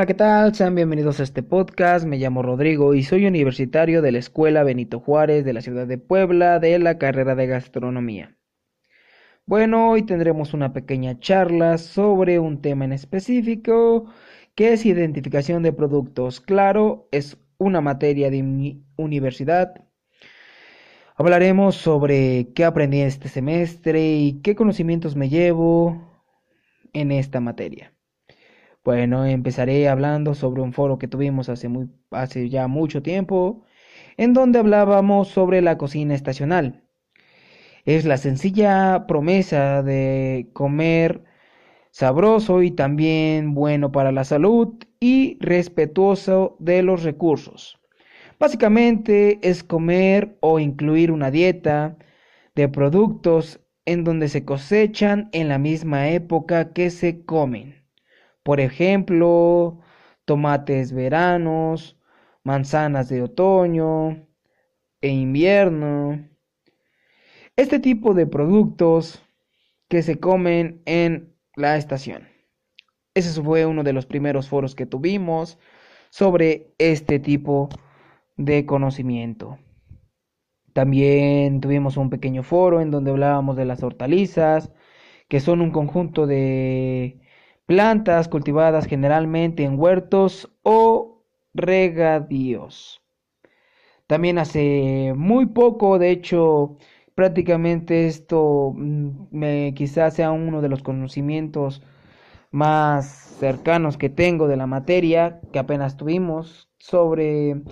Hola, ¿qué tal? Sean bienvenidos a este podcast. Me llamo Rodrigo y soy universitario de la Escuela Benito Juárez de la ciudad de Puebla de la carrera de gastronomía. Bueno, hoy tendremos una pequeña charla sobre un tema en específico que es identificación de productos. Claro, es una materia de mi universidad. Hablaremos sobre qué aprendí este semestre y qué conocimientos me llevo en esta materia. Bueno, empezaré hablando sobre un foro que tuvimos hace, muy, hace ya mucho tiempo, en donde hablábamos sobre la cocina estacional. Es la sencilla promesa de comer sabroso y también bueno para la salud y respetuoso de los recursos. Básicamente es comer o incluir una dieta de productos en donde se cosechan en la misma época que se comen. Por ejemplo, tomates veranos, manzanas de otoño e invierno. Este tipo de productos que se comen en la estación. Ese fue uno de los primeros foros que tuvimos sobre este tipo de conocimiento. También tuvimos un pequeño foro en donde hablábamos de las hortalizas, que son un conjunto de plantas cultivadas generalmente en huertos o regadíos. También hace muy poco, de hecho, prácticamente esto mm, me, quizás sea uno de los conocimientos más cercanos que tengo de la materia que apenas tuvimos sobre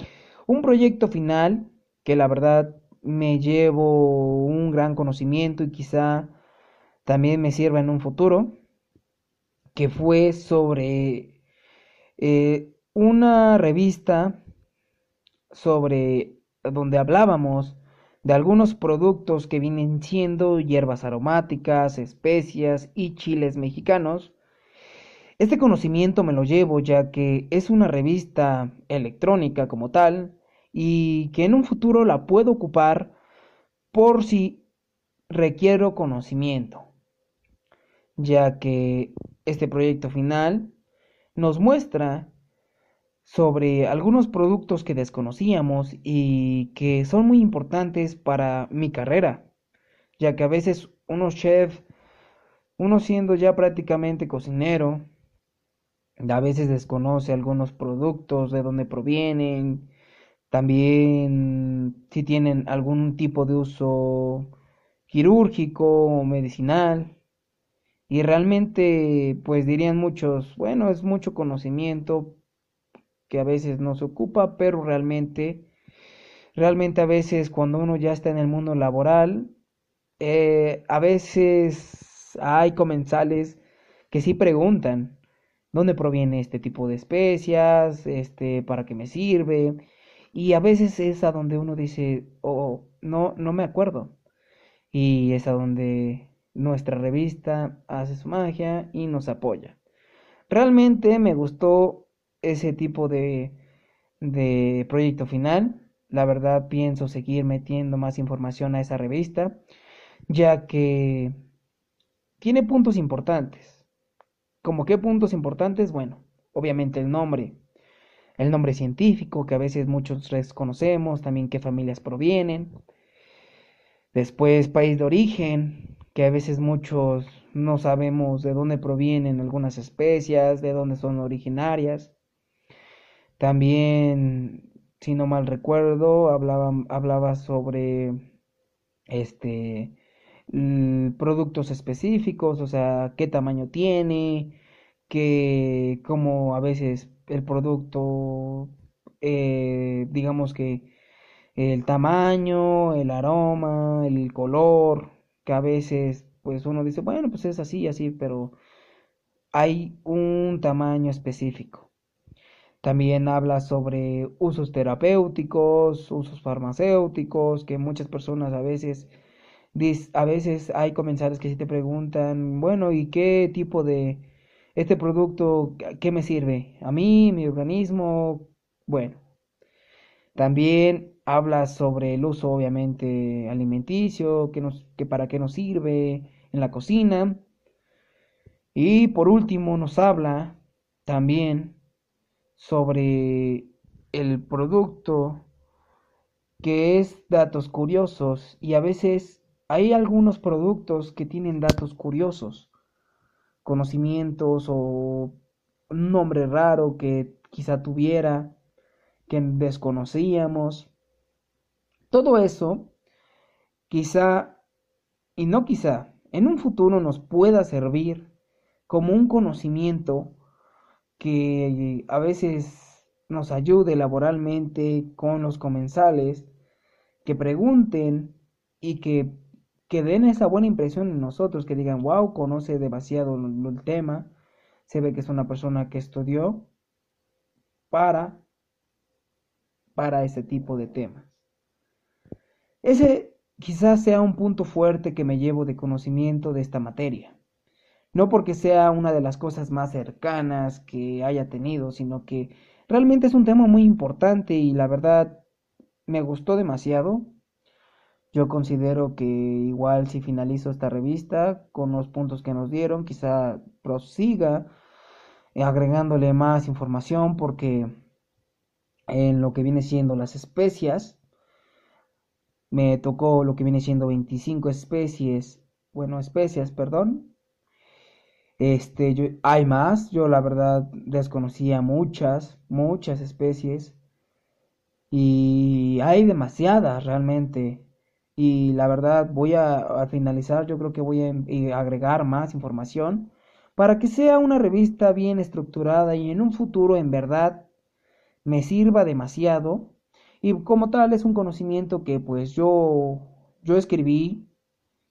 un proyecto final que la verdad me llevo un gran conocimiento y quizá también me sirva en un futuro que fue sobre eh, una revista sobre donde hablábamos de algunos productos que vienen siendo hierbas aromáticas, especias y chiles mexicanos. Este conocimiento me lo llevo ya que es una revista electrónica como tal y que en un futuro la puedo ocupar por si requiero conocimiento, ya que este proyecto final nos muestra sobre algunos productos que desconocíamos y que son muy importantes para mi carrera, ya que a veces uno chef, uno siendo ya prácticamente cocinero, a veces desconoce algunos productos, de dónde provienen, también si tienen algún tipo de uso quirúrgico o medicinal. Y realmente, pues dirían muchos, bueno, es mucho conocimiento que a veces nos ocupa, pero realmente, realmente a veces cuando uno ya está en el mundo laboral, eh, a veces hay comensales que sí preguntan dónde proviene este tipo de especias, este, para qué me sirve, y a veces es a donde uno dice, oh, no, no me acuerdo, y es a donde nuestra revista hace su magia y nos apoya. Realmente me gustó ese tipo de, de proyecto final. La verdad pienso seguir metiendo más información a esa revista, ya que tiene puntos importantes. ¿Como qué puntos importantes? Bueno, obviamente el nombre, el nombre científico, que a veces muchos desconocemos, también qué familias provienen. Después, país de origen, que a veces muchos no sabemos de dónde provienen algunas especias, de dónde son originarias. También, si no mal recuerdo, hablaba, hablaba sobre este productos específicos, o sea, qué tamaño tiene, que como a veces el producto, eh, digamos que el tamaño, el aroma, el color, que a veces pues uno dice, bueno, pues es así, así, pero hay un tamaño específico. También habla sobre usos terapéuticos, usos farmacéuticos, que muchas personas a veces, a veces hay comensales que si te preguntan, bueno, ¿y qué tipo de este producto, qué me sirve? ¿A mí, mi organismo? Bueno, también habla sobre el uso obviamente alimenticio, que, nos, que para qué nos sirve en la cocina. Y por último nos habla también sobre el producto que es datos curiosos y a veces hay algunos productos que tienen datos curiosos, conocimientos o un nombre raro que quizá tuviera, que desconocíamos. Todo eso, quizá, y no quizá, en un futuro nos pueda servir como un conocimiento que a veces nos ayude laboralmente con los comensales, que pregunten y que, que den esa buena impresión en nosotros, que digan, wow, conoce demasiado el tema, se ve que es una persona que estudió para, para ese tipo de temas. Ese quizás sea un punto fuerte que me llevo de conocimiento de esta materia. No porque sea una de las cosas más cercanas que haya tenido, sino que realmente es un tema muy importante y la verdad me gustó demasiado. Yo considero que igual si finalizo esta revista con los puntos que nos dieron, quizá prosiga agregándole más información porque en lo que viene siendo las especias, me tocó lo que viene siendo 25 especies, bueno, especias, perdón. Este, hay más, yo la verdad desconocía muchas, muchas especies y hay demasiadas realmente. Y la verdad voy a, finalizar, yo creo que voy a agregar más información para que sea una revista bien estructurada y en un futuro en verdad me sirva demasiado y como tal es un conocimiento que pues yo yo escribí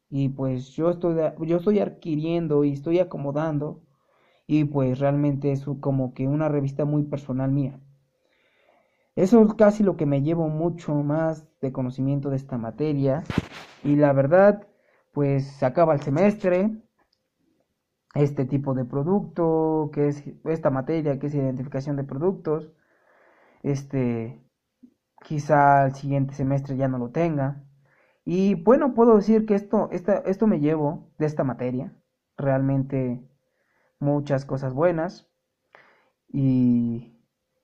y pues yo estoy yo estoy adquiriendo y estoy acomodando y pues realmente es como que una revista muy personal mía. Eso es casi lo que me llevo mucho más de conocimiento de esta materia y la verdad pues se acaba el semestre este tipo de producto, que es esta materia, que es identificación de productos. Este, quizá el siguiente semestre ya no lo tenga. Y bueno, puedo decir que esto, esto me llevo de esta materia. Realmente muchas cosas buenas. Y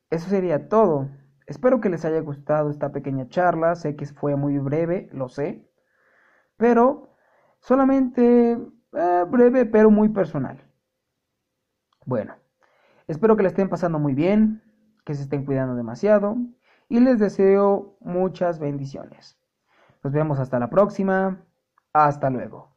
eso sería todo. Espero que les haya gustado esta pequeña charla. Sé que fue muy breve, lo sé. Pero solamente eh, breve pero muy personal. Bueno, espero que le estén pasando muy bien, que se estén cuidando demasiado y les deseo muchas bendiciones. Nos vemos hasta la próxima. Hasta luego.